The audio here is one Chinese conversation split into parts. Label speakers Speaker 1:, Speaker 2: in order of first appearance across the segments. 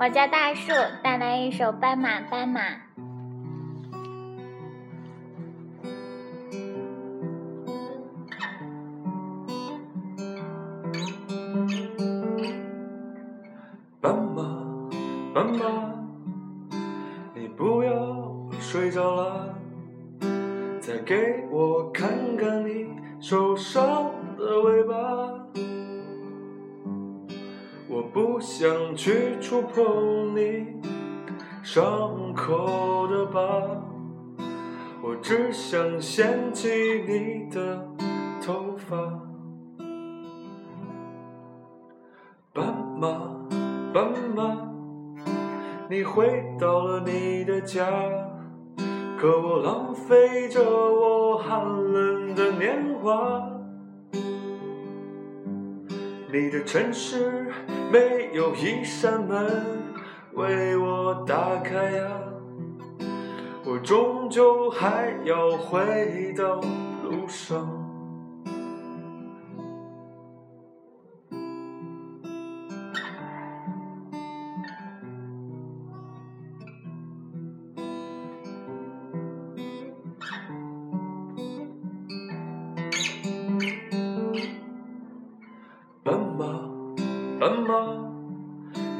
Speaker 1: 我叫大树，带来一首《斑马斑马》。
Speaker 2: 斑马，斑马，你不要睡着了，再给我看看你受伤的尾巴。不想去触碰你伤口的疤，我只想掀起你的头发。斑马。斑马，你回到了你的家，可我浪费着我寒冷的年华。你的城市没有一扇门为我打开呀，我终究还要回到路上。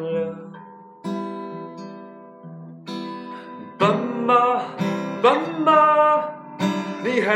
Speaker 2: 亮？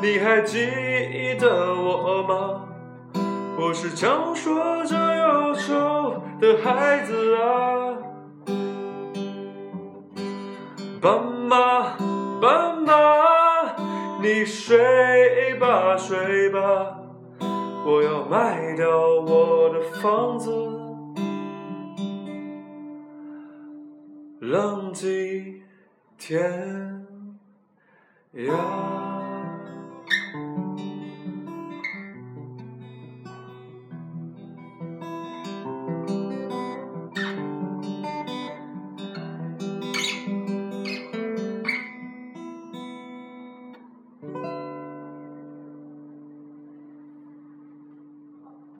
Speaker 2: 你还记得我吗？我是强说着忧愁的孩子啊。斑马，斑马，你睡吧睡吧，我要卖掉我的房子，浪迹天涯。